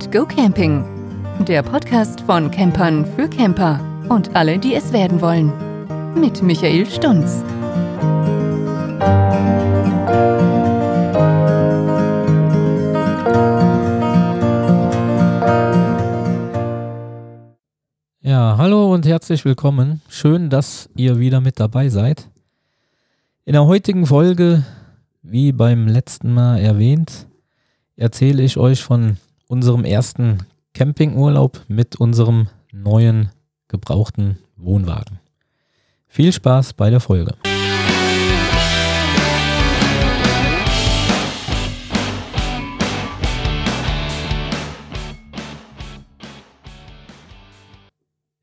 and Go Camping. Der Podcast von Campern für Camper und alle, die es werden wollen. Mit Michael Stunz. Ja, hallo und herzlich willkommen. Schön, dass ihr wieder mit dabei seid. In der heutigen Folge, wie beim letzten Mal erwähnt, erzähle ich euch von unserem ersten Campingurlaub mit unserem neuen gebrauchten Wohnwagen. Viel Spaß bei der Folge.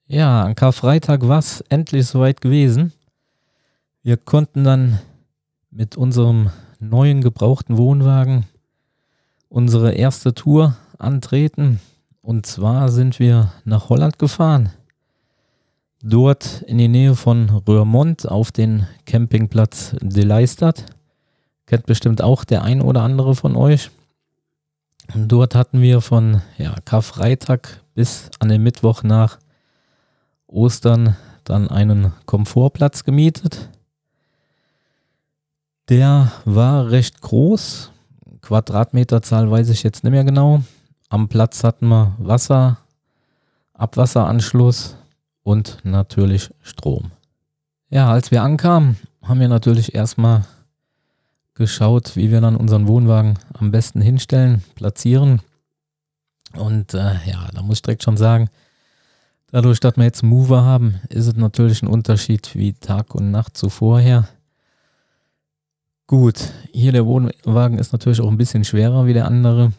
Ja, an Karfreitag war es endlich soweit gewesen. Wir konnten dann mit unserem neuen gebrauchten Wohnwagen unsere erste Tour antreten. Und zwar sind wir nach Holland gefahren. Dort in die Nähe von Röhrmond auf den Campingplatz De Leistad. Kennt bestimmt auch der ein oder andere von euch. Und dort hatten wir von ja, Karfreitag bis an den Mittwoch nach Ostern dann einen Komfortplatz gemietet. Der war recht groß. Quadratmeterzahl weiß ich jetzt nicht mehr genau. Am Platz hatten wir Wasser, Abwasseranschluss und natürlich Strom. Ja, als wir ankamen, haben wir natürlich erstmal geschaut, wie wir dann unseren Wohnwagen am besten hinstellen, platzieren. Und äh, ja, da muss ich direkt schon sagen, dadurch, dass wir jetzt einen Mover haben, ist es natürlich ein Unterschied wie Tag und Nacht zuvorher. Gut, hier der Wohnwagen ist natürlich auch ein bisschen schwerer wie der andere.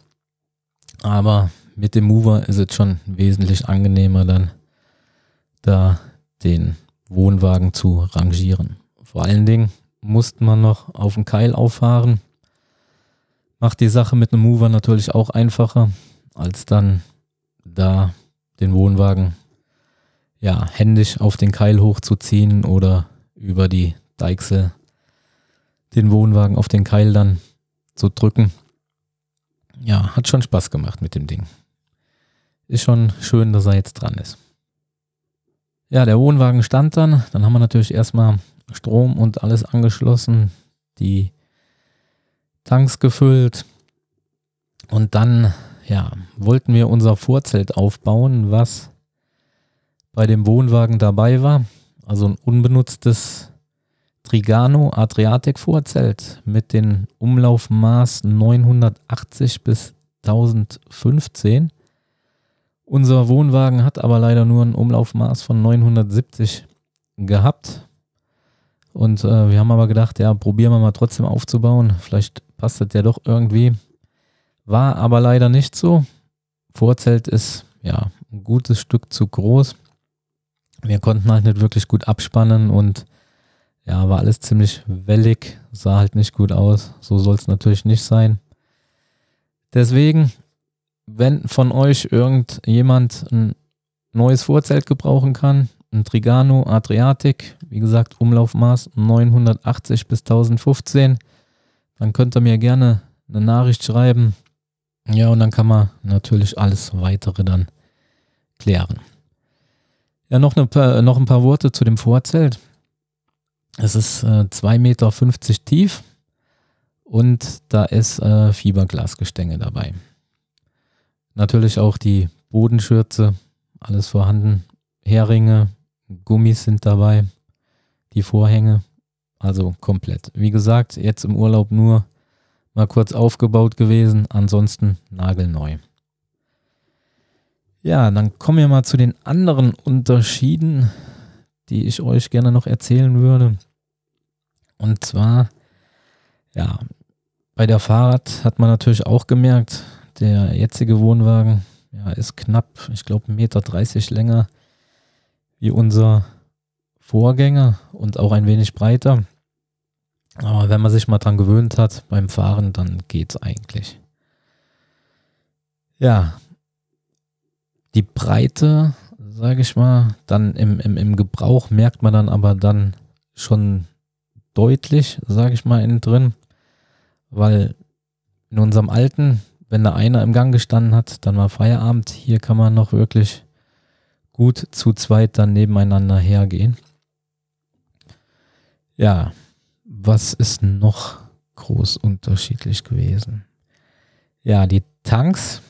Aber mit dem Mover ist es schon wesentlich angenehmer dann da den Wohnwagen zu rangieren. Vor allen Dingen musste man noch auf den Keil auffahren. Macht die Sache mit einem Mover natürlich auch einfacher, als dann da den Wohnwagen ja händisch auf den Keil hochzuziehen oder über die Deichsel den Wohnwagen auf den Keil dann zu drücken ja, hat schon Spaß gemacht mit dem Ding. Ist schon schön, dass er jetzt dran ist. Ja, der Wohnwagen stand dann. Dann haben wir natürlich erstmal Strom und alles angeschlossen, die Tanks gefüllt. Und dann, ja, wollten wir unser Vorzelt aufbauen, was bei dem Wohnwagen dabei war. Also ein unbenutztes Trigano Adriatic Vorzelt mit den Umlaufmaß 980 bis 1015. Unser Wohnwagen hat aber leider nur ein Umlaufmaß von 970 gehabt. Und äh, wir haben aber gedacht, ja, probieren wir mal trotzdem aufzubauen. Vielleicht passt das ja doch irgendwie. War aber leider nicht so. Vorzelt ist ja ein gutes Stück zu groß. Wir konnten halt nicht wirklich gut abspannen und ja, war alles ziemlich wellig, sah halt nicht gut aus. So soll es natürlich nicht sein. Deswegen, wenn von euch irgendjemand ein neues Vorzelt gebrauchen kann, ein Trigano Adriatic, wie gesagt, Umlaufmaß 980 bis 1015, dann könnt ihr mir gerne eine Nachricht schreiben. Ja, und dann kann man natürlich alles weitere dann klären. Ja, noch, eine, noch ein paar Worte zu dem Vorzelt. Es ist äh, 2,50 Meter tief und da ist äh, Fiberglasgestänge dabei. Natürlich auch die Bodenschürze, alles vorhanden. Heringe, Gummis sind dabei, die Vorhänge, also komplett. Wie gesagt, jetzt im Urlaub nur mal kurz aufgebaut gewesen, ansonsten nagelneu. Ja, dann kommen wir mal zu den anderen Unterschieden, die ich euch gerne noch erzählen würde. Und zwar, ja, bei der Fahrrad hat man natürlich auch gemerkt, der jetzige Wohnwagen ja, ist knapp, ich glaube, 1,30 Meter länger wie unser Vorgänger und auch ein wenig breiter. Aber wenn man sich mal dran gewöhnt hat beim Fahren, dann geht's eigentlich. Ja, die Breite, sage ich mal, dann im, im, im Gebrauch merkt man dann aber dann schon deutlich, sage ich mal, innen drin, weil in unserem alten wenn da einer im Gang gestanden hat, dann war Feierabend. Hier kann man noch wirklich gut zu zweit dann nebeneinander hergehen. Ja, was ist noch groß unterschiedlich gewesen? Ja, die Tanks.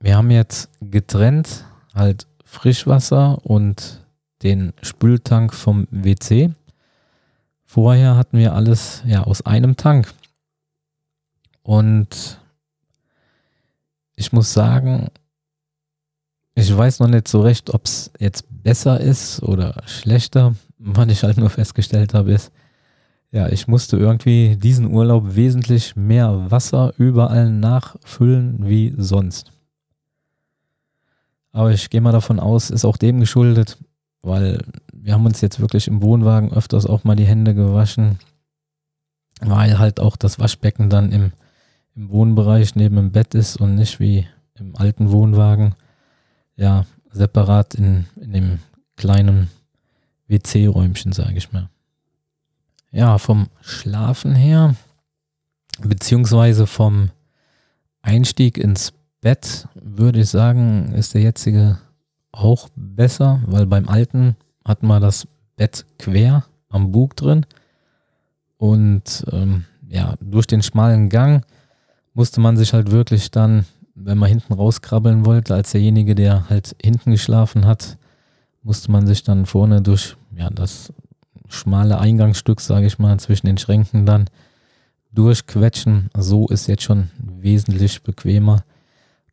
Wir haben jetzt getrennt halt Frischwasser und den Spültank vom WC. Vorher hatten wir alles ja aus einem Tank. Und ich muss sagen, ich weiß noch nicht so recht, ob es jetzt besser ist oder schlechter. Was ich halt nur festgestellt habe, ist, ja, ich musste irgendwie diesen Urlaub wesentlich mehr Wasser überall nachfüllen wie sonst. Aber ich gehe mal davon aus, ist auch dem geschuldet, weil wir haben uns jetzt wirklich im Wohnwagen öfters auch mal die Hände gewaschen, weil halt auch das Waschbecken dann im, im Wohnbereich neben dem Bett ist und nicht wie im alten Wohnwagen, ja, separat in, in dem kleinen WC-Räumchen, sage ich mal. Ja, vom Schlafen her, beziehungsweise vom Einstieg ins Bett, würde ich sagen, ist der jetzige auch besser, weil beim alten hatten wir das Bett quer am Bug drin und ähm, ja, durch den schmalen Gang musste man sich halt wirklich dann, wenn man hinten rauskrabbeln wollte, als derjenige, der halt hinten geschlafen hat, musste man sich dann vorne durch ja, das schmale Eingangsstück, sage ich mal, zwischen den Schränken dann durchquetschen. So ist jetzt schon wesentlich bequemer,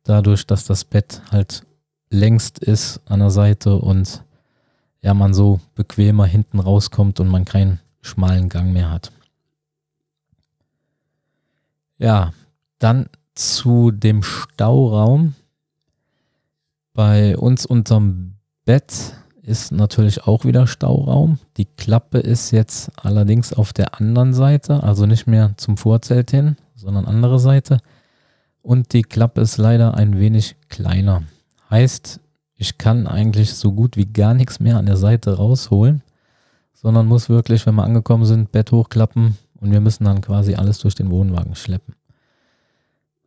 dadurch, dass das Bett halt längst ist an der Seite und ja, man so bequemer hinten rauskommt und man keinen schmalen Gang mehr hat. Ja, dann zu dem Stauraum. Bei uns unterm Bett ist natürlich auch wieder Stauraum. Die Klappe ist jetzt allerdings auf der anderen Seite, also nicht mehr zum Vorzelt hin, sondern andere Seite. Und die Klappe ist leider ein wenig kleiner. Heißt, ich kann eigentlich so gut wie gar nichts mehr an der Seite rausholen, sondern muss wirklich, wenn wir angekommen sind, Bett hochklappen und wir müssen dann quasi alles durch den Wohnwagen schleppen.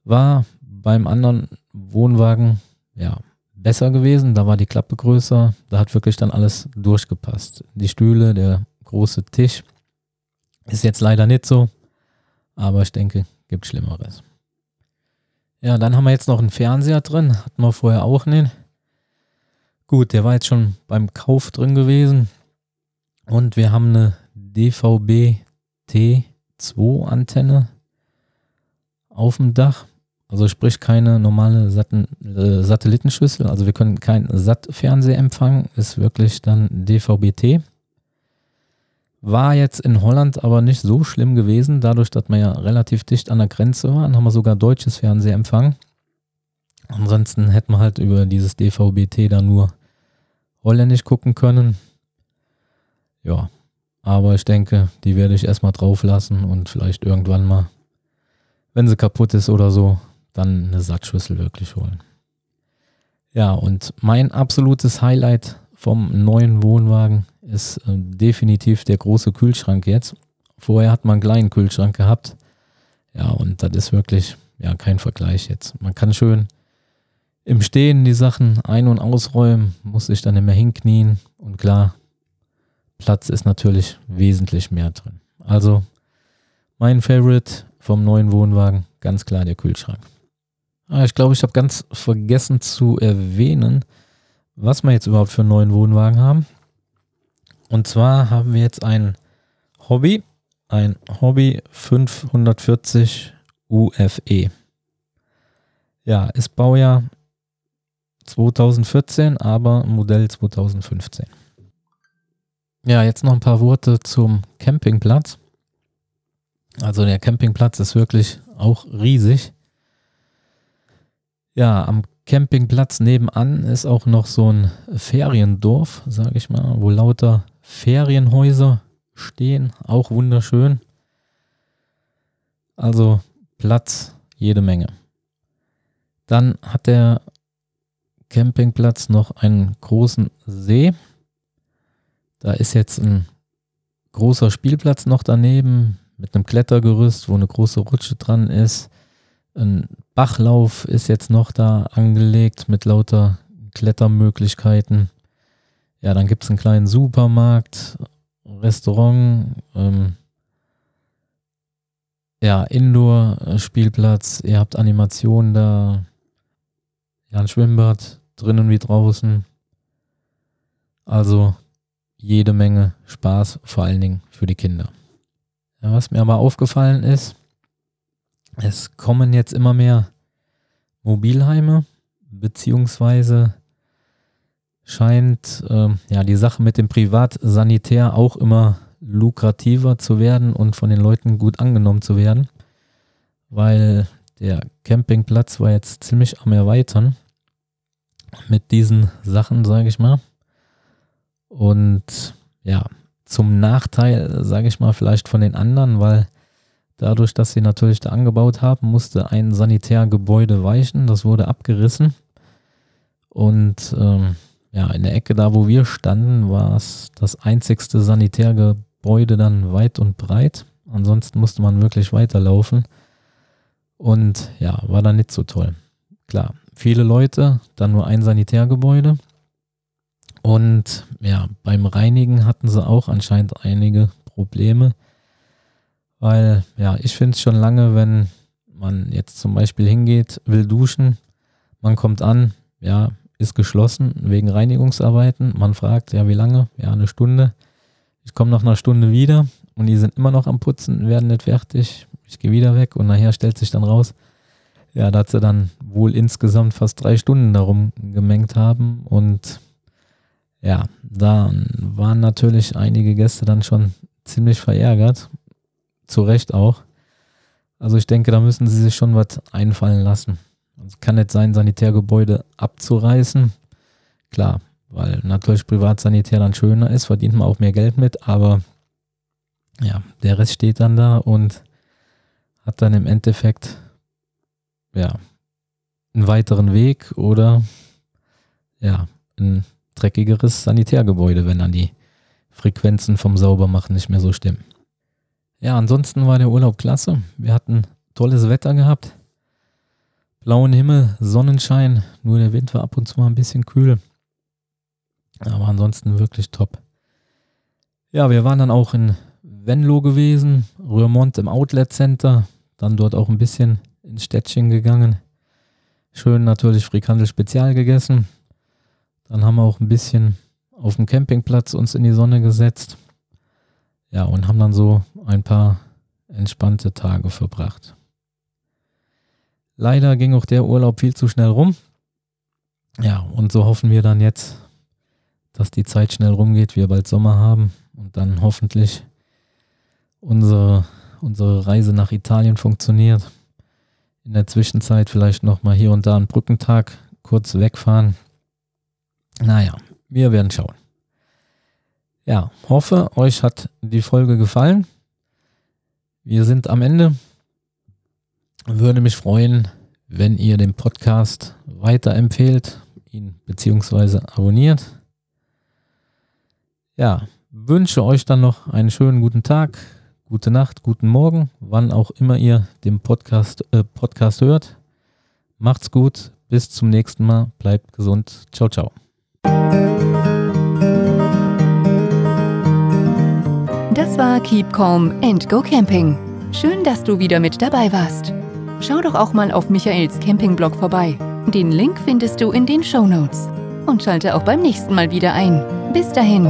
War beim anderen Wohnwagen, ja, besser gewesen. Da war die Klappe größer. Da hat wirklich dann alles durchgepasst. Die Stühle, der große Tisch. Ist jetzt leider nicht so. Aber ich denke, gibt Schlimmeres. Ja, dann haben wir jetzt noch einen Fernseher drin. Hatten wir vorher auch nicht. Gut, der war jetzt schon beim Kauf drin gewesen. Und wir haben eine DVB T2 Antenne auf dem Dach. Also sprich keine normale Satten, äh, Satellitenschüssel. Also wir können kein SAT-Fernseher empfangen. Ist wirklich dann DVB-T. War jetzt in Holland aber nicht so schlimm gewesen, dadurch, dass man ja relativ dicht an der Grenze war. Dann haben wir sogar deutsches Fernsehempfang. Ansonsten hätten wir halt über dieses DVB-T da nur holländisch gucken können. Ja, aber ich denke, die werde ich erstmal drauf lassen und vielleicht irgendwann mal, wenn sie kaputt ist oder so, dann eine Satzschüssel wirklich holen. Ja, und mein absolutes Highlight vom neuen Wohnwagen ist äh, definitiv der große Kühlschrank jetzt. Vorher hat man einen kleinen Kühlschrank gehabt. Ja, und das ist wirklich ja kein Vergleich jetzt. Man kann schön im Stehen die Sachen ein- und ausräumen, muss sich dann mehr hinknien. Und klar, Platz ist natürlich wesentlich mehr drin. Also mein Favorite vom neuen Wohnwagen, ganz klar der Kühlschrank. Ah, ich glaube, ich habe ganz vergessen zu erwähnen, was wir jetzt überhaupt für einen neuen Wohnwagen haben. Und zwar haben wir jetzt ein Hobby, ein Hobby 540 UFE. Ja, ist Baujahr 2014, aber Modell 2015. Ja, jetzt noch ein paar Worte zum Campingplatz. Also der Campingplatz ist wirklich auch riesig. Ja, am Campingplatz nebenan ist auch noch so ein Feriendorf, sage ich mal, wo lauter Ferienhäuser stehen, auch wunderschön. Also Platz jede Menge. Dann hat der Campingplatz noch einen großen See. Da ist jetzt ein großer Spielplatz noch daneben mit einem Klettergerüst, wo eine große Rutsche dran ist Ein Bachlauf ist jetzt noch da angelegt mit lauter Klettermöglichkeiten. Ja, dann gibt es einen kleinen Supermarkt, Restaurant, ähm, ja, Indoor-Spielplatz, ihr habt Animationen da, ja, ein Schwimmbad, drinnen wie draußen. Also jede Menge Spaß, vor allen Dingen für die Kinder. Ja, was mir aber aufgefallen ist, es kommen jetzt immer mehr Mobilheime, beziehungsweise scheint äh, ja die Sache mit dem Privatsanitär auch immer lukrativer zu werden und von den Leuten gut angenommen zu werden, weil der Campingplatz war jetzt ziemlich am Erweitern mit diesen Sachen, sage ich mal. Und ja, zum Nachteil, sage ich mal, vielleicht von den anderen, weil dadurch, dass sie natürlich da angebaut haben, musste ein Sanitärgebäude weichen. Das wurde abgerissen. Und ähm, ja, in der Ecke da, wo wir standen, war es das einzigste Sanitärgebäude dann weit und breit. Ansonsten musste man wirklich weiterlaufen. Und ja, war dann nicht so toll. Klar, viele Leute, dann nur ein Sanitärgebäude. Und ja, beim Reinigen hatten sie auch anscheinend einige Probleme, weil ja, ich finde es schon lange, wenn man jetzt zum Beispiel hingeht, will duschen, man kommt an, ja, ist geschlossen wegen Reinigungsarbeiten. Man fragt, ja, wie lange? Ja, eine Stunde. Ich komme nach einer Stunde wieder und die sind immer noch am Putzen, werden nicht fertig. Ich gehe wieder weg und nachher stellt sich dann raus, ja, dass sie dann wohl insgesamt fast drei Stunden darum gemengt haben. Und ja, da waren natürlich einige Gäste dann schon ziemlich verärgert. Zu Recht auch. Also ich denke, da müssen sie sich schon was einfallen lassen. Also kann nicht sein, Sanitärgebäude abzureißen. Klar, weil natürlich Privatsanitär dann schöner ist, verdient man auch mehr Geld mit, aber ja, der Rest steht dann da und hat dann im Endeffekt ja, einen weiteren Weg oder ja, ein dreckigeres Sanitärgebäude, wenn dann die Frequenzen vom Saubermachen nicht mehr so stimmen. Ja, ansonsten war der Urlaub klasse. Wir hatten tolles Wetter gehabt. Blauen Himmel, Sonnenschein, nur der Wind war ab und zu mal ein bisschen kühl. Aber ansonsten wirklich top. Ja, wir waren dann auch in Venlo gewesen, Rührmont im Outlet Center, dann dort auch ein bisschen ins Städtchen gegangen. Schön natürlich Frikandel Spezial gegessen. Dann haben wir auch ein bisschen auf dem Campingplatz uns in die Sonne gesetzt. Ja, und haben dann so ein paar entspannte Tage verbracht. Leider ging auch der Urlaub viel zu schnell rum. Ja, und so hoffen wir dann jetzt, dass die Zeit schnell rumgeht, wir bald Sommer haben und dann hoffentlich unsere, unsere Reise nach Italien funktioniert in der Zwischenzeit vielleicht nochmal hier und da einen Brückentag kurz wegfahren. Naja, wir werden schauen. Ja, hoffe, euch hat die Folge gefallen. Wir sind am Ende. Würde mich freuen, wenn ihr den Podcast weiterempfehlt, ihn beziehungsweise abonniert. Ja, wünsche euch dann noch einen schönen guten Tag gute Nacht, guten Morgen, wann auch immer ihr den Podcast, äh, Podcast hört. Macht's gut, bis zum nächsten Mal, bleibt gesund. Ciao, ciao. Das war Keep Calm and Go Camping. Schön, dass du wieder mit dabei warst. Schau doch auch mal auf Michaels Campingblog vorbei. Den Link findest du in den Show Notes. Und schalte auch beim nächsten Mal wieder ein. Bis dahin.